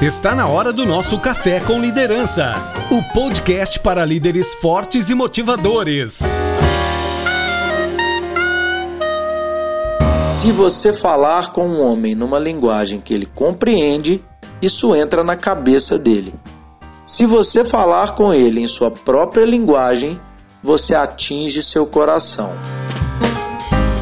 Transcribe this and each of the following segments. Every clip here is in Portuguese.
Está na hora do nosso Café com Liderança, o podcast para líderes fortes e motivadores. Se você falar com um homem numa linguagem que ele compreende, isso entra na cabeça dele. Se você falar com ele em sua própria linguagem, você atinge seu coração.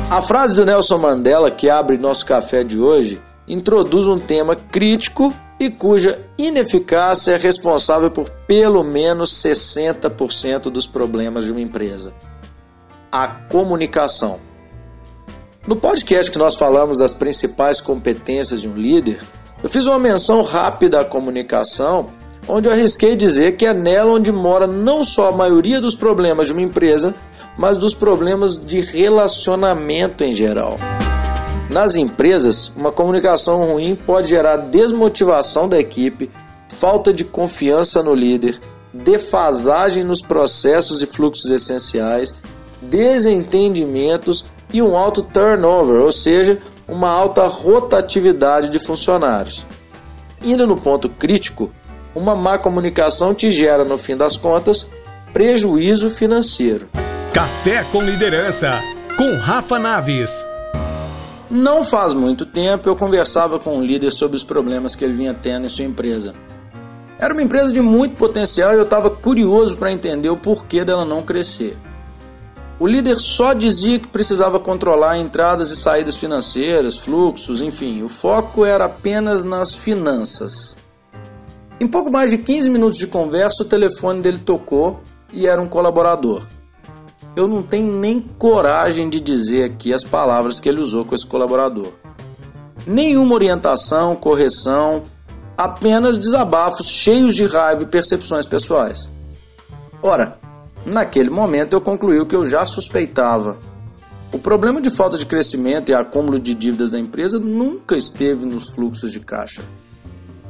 A frase do Nelson Mandela que abre nosso café de hoje introduz um tema crítico e cuja ineficácia é responsável por pelo menos 60% dos problemas de uma empresa. A comunicação. No podcast que nós falamos das principais competências de um líder, eu fiz uma menção rápida à comunicação, onde eu arrisquei dizer que é nela onde mora não só a maioria dos problemas de uma empresa, mas dos problemas de relacionamento em geral. Nas empresas, uma comunicação ruim pode gerar desmotivação da equipe, falta de confiança no líder, defasagem nos processos e fluxos essenciais, desentendimentos e um alto turnover, ou seja, uma alta rotatividade de funcionários. Indo no ponto crítico, uma má comunicação te gera, no fim das contas, prejuízo financeiro. Café com Liderança, com Rafa Naves. Não faz muito tempo eu conversava com um líder sobre os problemas que ele vinha tendo em sua empresa. Era uma empresa de muito potencial e eu estava curioso para entender o porquê dela não crescer. O líder só dizia que precisava controlar entradas e saídas financeiras, fluxos, enfim, o foco era apenas nas finanças. Em pouco mais de 15 minutos de conversa, o telefone dele tocou e era um colaborador eu não tenho nem coragem de dizer aqui as palavras que ele usou com esse colaborador. Nenhuma orientação, correção, apenas desabafos cheios de raiva e percepções pessoais. Ora, naquele momento eu concluí o que eu já suspeitava. O problema de falta de crescimento e acúmulo de dívidas da empresa nunca esteve nos fluxos de caixa.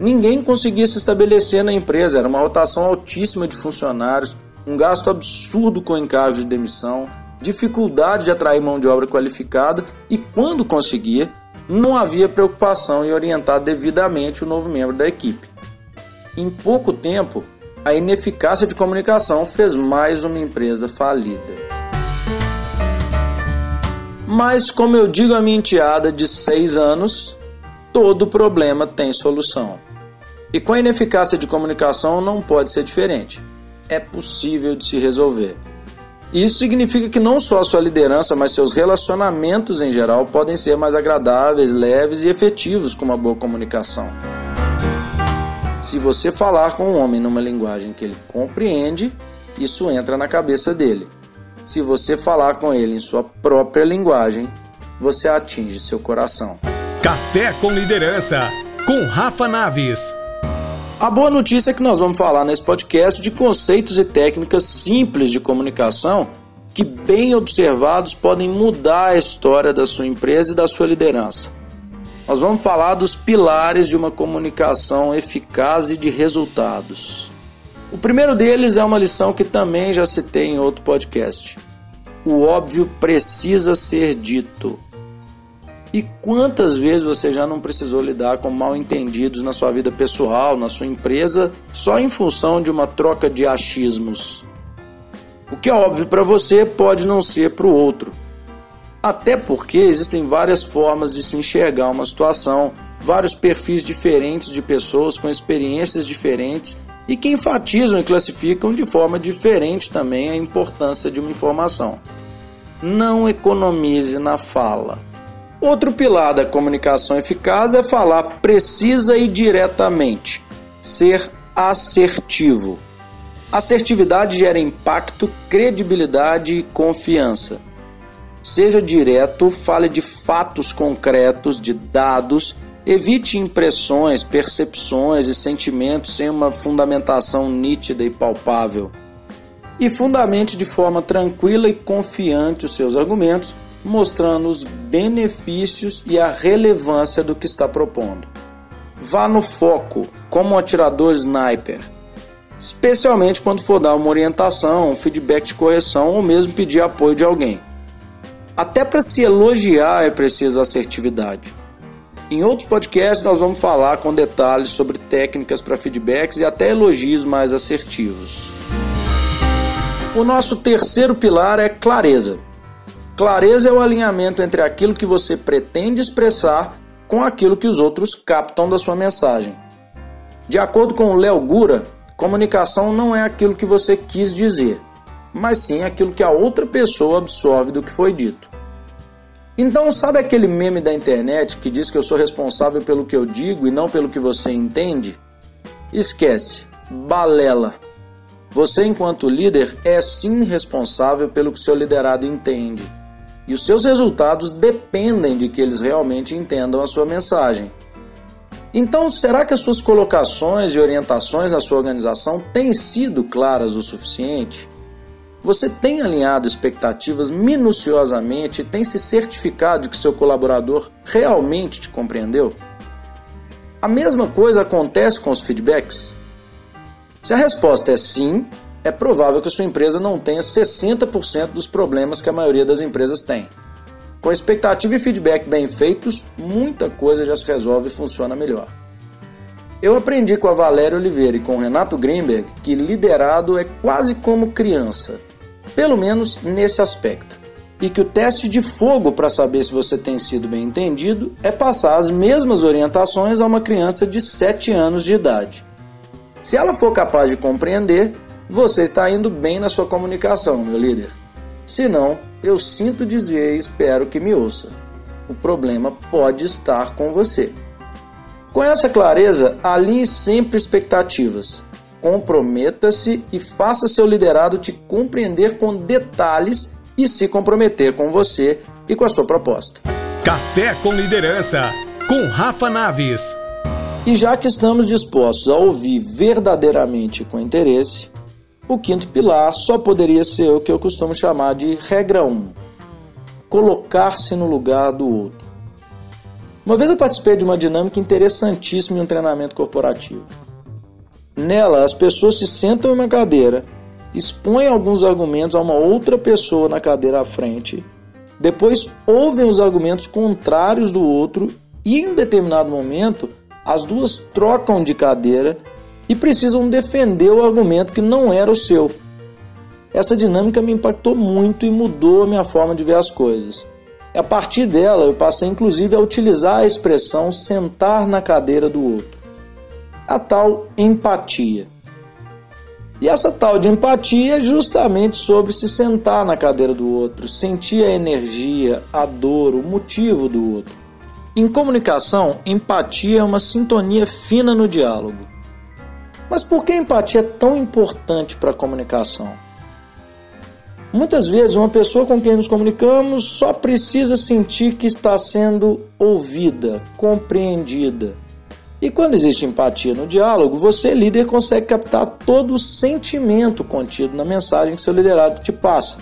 Ninguém conseguia se estabelecer na empresa, era uma rotação altíssima de funcionários, um gasto absurdo com encargos de demissão, dificuldade de atrair mão de obra qualificada e, quando conseguia, não havia preocupação em orientar devidamente o novo membro da equipe. Em pouco tempo, a ineficácia de comunicação fez mais uma empresa falida. Mas, como eu digo à minha enteada de 6 anos, todo problema tem solução. E com a ineficácia de comunicação não pode ser diferente é possível de se resolver. Isso significa que não só sua liderança, mas seus relacionamentos em geral podem ser mais agradáveis, leves e efetivos com uma boa comunicação. Se você falar com um homem numa linguagem que ele compreende, isso entra na cabeça dele. Se você falar com ele em sua própria linguagem, você atinge seu coração. Café com Liderança, com Rafa Naves. A boa notícia é que nós vamos falar nesse podcast de conceitos e técnicas simples de comunicação que, bem observados, podem mudar a história da sua empresa e da sua liderança. Nós vamos falar dos pilares de uma comunicação eficaz e de resultados. O primeiro deles é uma lição que também já citei em outro podcast. O óbvio precisa ser dito. E quantas vezes você já não precisou lidar com mal entendidos na sua vida pessoal, na sua empresa, só em função de uma troca de achismos? O que é óbvio para você pode não ser para o outro. Até porque existem várias formas de se enxergar uma situação, vários perfis diferentes de pessoas com experiências diferentes e que enfatizam e classificam de forma diferente também a importância de uma informação. Não economize na fala. Outro pilar da comunicação eficaz é falar precisa e diretamente, ser assertivo. Assertividade gera impacto, credibilidade e confiança. Seja direto, fale de fatos concretos, de dados, evite impressões, percepções e sentimentos sem uma fundamentação nítida e palpável. E fundamente de forma tranquila e confiante os seus argumentos mostrando os benefícios e a relevância do que está propondo. Vá no foco, como um atirador sniper, especialmente quando for dar uma orientação, um feedback de correção ou mesmo pedir apoio de alguém. Até para se elogiar é preciso assertividade. Em outros podcasts, nós vamos falar com detalhes sobre técnicas para feedbacks e até elogios mais assertivos. O nosso terceiro pilar é clareza. Clareza é o alinhamento entre aquilo que você pretende expressar com aquilo que os outros captam da sua mensagem. De acordo com Léo Gura, comunicação não é aquilo que você quis dizer, mas sim aquilo que a outra pessoa absorve do que foi dito. Então, sabe aquele meme da internet que diz que eu sou responsável pelo que eu digo e não pelo que você entende? Esquece, balela. Você, enquanto líder, é sim responsável pelo que seu liderado entende. E os seus resultados dependem de que eles realmente entendam a sua mensagem. Então, será que as suas colocações e orientações na sua organização têm sido claras o suficiente? Você tem alinhado expectativas minuciosamente e tem se certificado de que seu colaborador realmente te compreendeu? A mesma coisa acontece com os feedbacks? Se a resposta é sim, é provável que sua empresa não tenha 60% dos problemas que a maioria das empresas tem. Com expectativa e feedback bem feitos, muita coisa já se resolve e funciona melhor. Eu aprendi com a Valéria Oliveira e com o Renato Greenberg que liderado é quase como criança pelo menos nesse aspecto. E que o teste de fogo para saber se você tem sido bem entendido é passar as mesmas orientações a uma criança de 7 anos de idade. Se ela for capaz de compreender, você está indo bem na sua comunicação, meu líder. Se não, eu sinto dizer e espero que me ouça. O problema pode estar com você. Com essa clareza, alinhe sempre expectativas. Comprometa-se e faça seu liderado te compreender com detalhes e se comprometer com você e com a sua proposta. Café com Liderança, com Rafa Naves. E já que estamos dispostos a ouvir verdadeiramente com interesse, o quinto pilar só poderia ser o que eu costumo chamar de regra 1: um, colocar-se no lugar do outro. Uma vez eu participei de uma dinâmica interessantíssima em um treinamento corporativo. Nela, as pessoas se sentam em uma cadeira, expõem alguns argumentos a uma outra pessoa na cadeira à frente, depois ouvem os argumentos contrários do outro e, em um determinado momento, as duas trocam de cadeira e precisam defender o argumento que não era o seu. Essa dinâmica me impactou muito e mudou a minha forma de ver as coisas. A partir dela, eu passei inclusive a utilizar a expressão sentar na cadeira do outro a tal empatia. E essa tal de empatia é justamente sobre se sentar na cadeira do outro, sentir a energia, a dor, o motivo do outro. Em comunicação, empatia é uma sintonia fina no diálogo. Mas por que a empatia é tão importante para a comunicação? Muitas vezes, uma pessoa com quem nos comunicamos só precisa sentir que está sendo ouvida, compreendida e quando existe empatia no diálogo, você, líder, consegue captar todo o sentimento contido na mensagem que seu liderado te passa.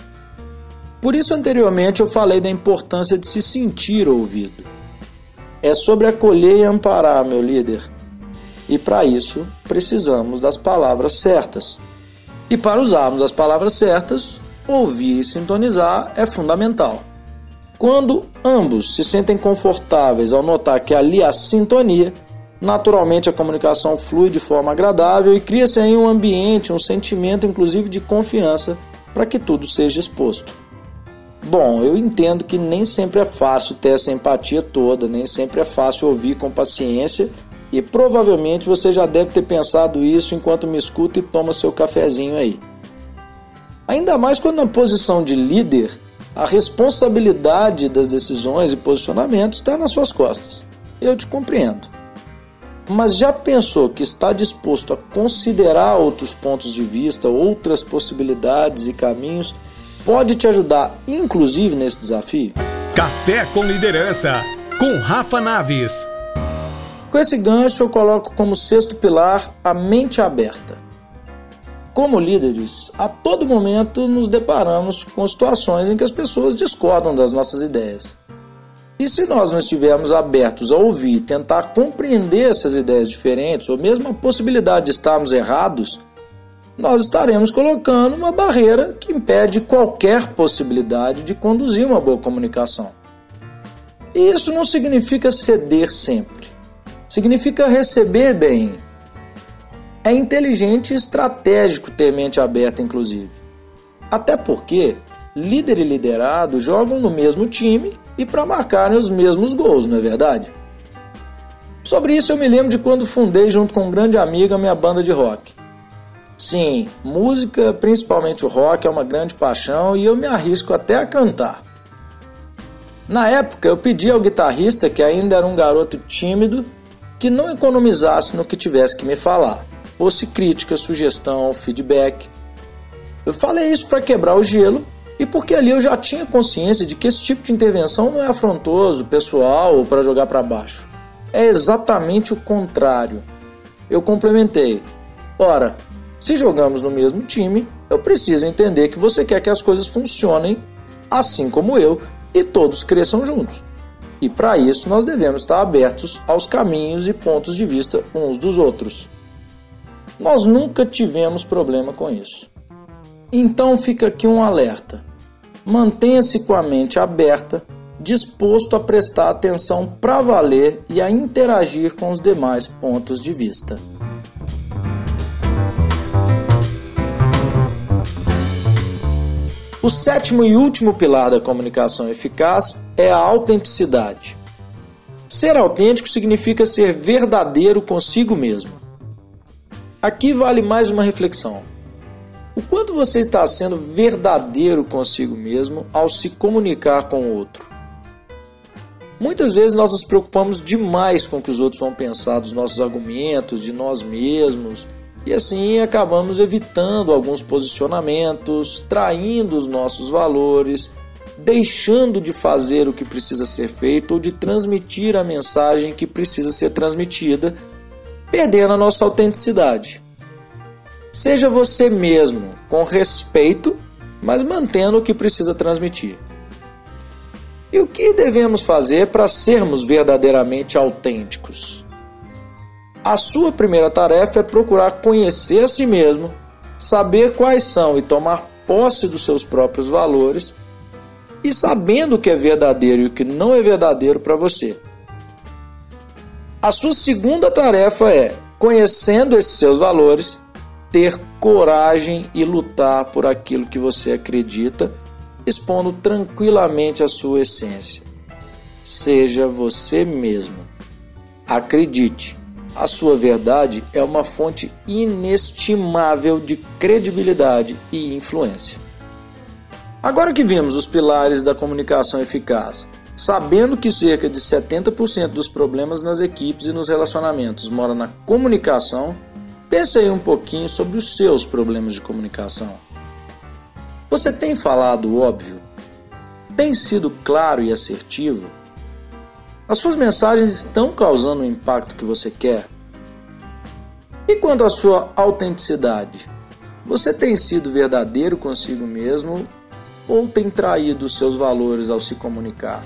Por isso, anteriormente, eu falei da importância de se sentir ouvido. É sobre acolher e amparar, meu líder. E para isso, precisamos das palavras certas. E para usarmos as palavras certas, ouvir e sintonizar é fundamental. Quando ambos se sentem confortáveis ao notar que ali há sintonia, Naturalmente, a comunicação flui de forma agradável e cria-se aí um ambiente, um sentimento, inclusive, de confiança para que tudo seja exposto. Bom, eu entendo que nem sempre é fácil ter essa empatia toda, nem sempre é fácil ouvir com paciência e provavelmente você já deve ter pensado isso enquanto me escuta e toma seu cafezinho aí. Ainda mais quando na posição de líder, a responsabilidade das decisões e posicionamentos está nas suas costas. Eu te compreendo. Mas já pensou que está disposto a considerar outros pontos de vista, outras possibilidades e caminhos? Pode te ajudar, inclusive nesse desafio? Café com Liderança, com Rafa Naves. Com esse gancho, eu coloco como sexto pilar a mente aberta. Como líderes, a todo momento nos deparamos com situações em que as pessoas discordam das nossas ideias. E se nós não estivermos abertos a ouvir tentar compreender essas ideias diferentes, ou mesmo a possibilidade de estarmos errados, nós estaremos colocando uma barreira que impede qualquer possibilidade de conduzir uma boa comunicação. E isso não significa ceder sempre. Significa receber bem. É inteligente e estratégico ter mente aberta, inclusive. Até porque líder e liderado jogam no mesmo time e para marcarem os mesmos gols, não é verdade? Sobre isso eu me lembro de quando fundei junto com um grande amigo a minha banda de rock. Sim, música, principalmente o rock, é uma grande paixão e eu me arrisco até a cantar. Na época eu pedi ao guitarrista, que ainda era um garoto tímido, que não economizasse no que tivesse que me falar, fosse crítica, sugestão, feedback. Eu falei isso para quebrar o gelo e porque ali eu já tinha consciência de que esse tipo de intervenção não é afrontoso, pessoal ou para jogar para baixo. É exatamente o contrário. Eu complementei. Ora, se jogamos no mesmo time, eu preciso entender que você quer que as coisas funcionem assim como eu e todos cresçam juntos. E para isso nós devemos estar abertos aos caminhos e pontos de vista uns dos outros. Nós nunca tivemos problema com isso. Então fica aqui um alerta. Mantenha-se com a mente aberta, disposto a prestar atenção para valer e a interagir com os demais pontos de vista. O sétimo e último pilar da comunicação eficaz é a autenticidade. Ser autêntico significa ser verdadeiro consigo mesmo. Aqui vale mais uma reflexão. O quanto você está sendo verdadeiro consigo mesmo ao se comunicar com o outro? Muitas vezes nós nos preocupamos demais com o que os outros vão pensar dos nossos argumentos, de nós mesmos, e assim acabamos evitando alguns posicionamentos, traindo os nossos valores, deixando de fazer o que precisa ser feito ou de transmitir a mensagem que precisa ser transmitida, perdendo a nossa autenticidade. Seja você mesmo, com respeito, mas mantendo o que precisa transmitir. E o que devemos fazer para sermos verdadeiramente autênticos? A sua primeira tarefa é procurar conhecer a si mesmo, saber quais são e tomar posse dos seus próprios valores e sabendo o que é verdadeiro e o que não é verdadeiro para você. A sua segunda tarefa é, conhecendo esses seus valores, ter coragem e lutar por aquilo que você acredita, expondo tranquilamente a sua essência. Seja você mesmo. Acredite, a sua verdade é uma fonte inestimável de credibilidade e influência. Agora que vimos os pilares da comunicação eficaz, sabendo que cerca de 70% dos problemas nas equipes e nos relacionamentos mora na comunicação, Pense aí um pouquinho sobre os seus problemas de comunicação. Você tem falado óbvio? Tem sido claro e assertivo? As suas mensagens estão causando o impacto que você quer? E quanto à sua autenticidade? Você tem sido verdadeiro consigo mesmo ou tem traído seus valores ao se comunicar?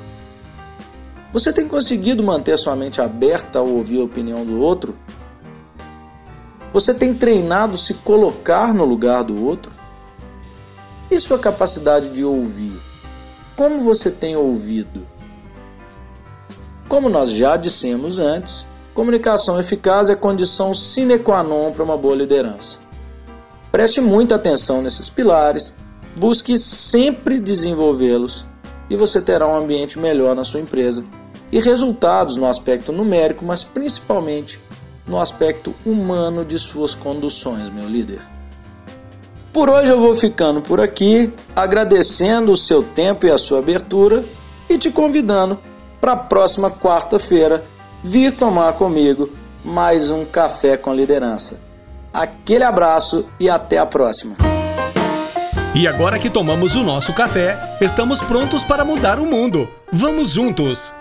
Você tem conseguido manter sua mente aberta ao ouvir a opinião do outro você tem treinado se colocar no lugar do outro? E sua capacidade de ouvir? Como você tem ouvido? Como nós já dissemos antes, comunicação eficaz é condição sine qua non para uma boa liderança. Preste muita atenção nesses pilares, busque sempre desenvolvê-los e você terá um ambiente melhor na sua empresa e resultados no aspecto numérico, mas principalmente no aspecto humano de suas conduções, meu líder. Por hoje eu vou ficando por aqui, agradecendo o seu tempo e a sua abertura e te convidando para a próxima quarta-feira vir tomar comigo mais um café com liderança. Aquele abraço e até a próxima. E agora que tomamos o nosso café, estamos prontos para mudar o mundo. Vamos juntos!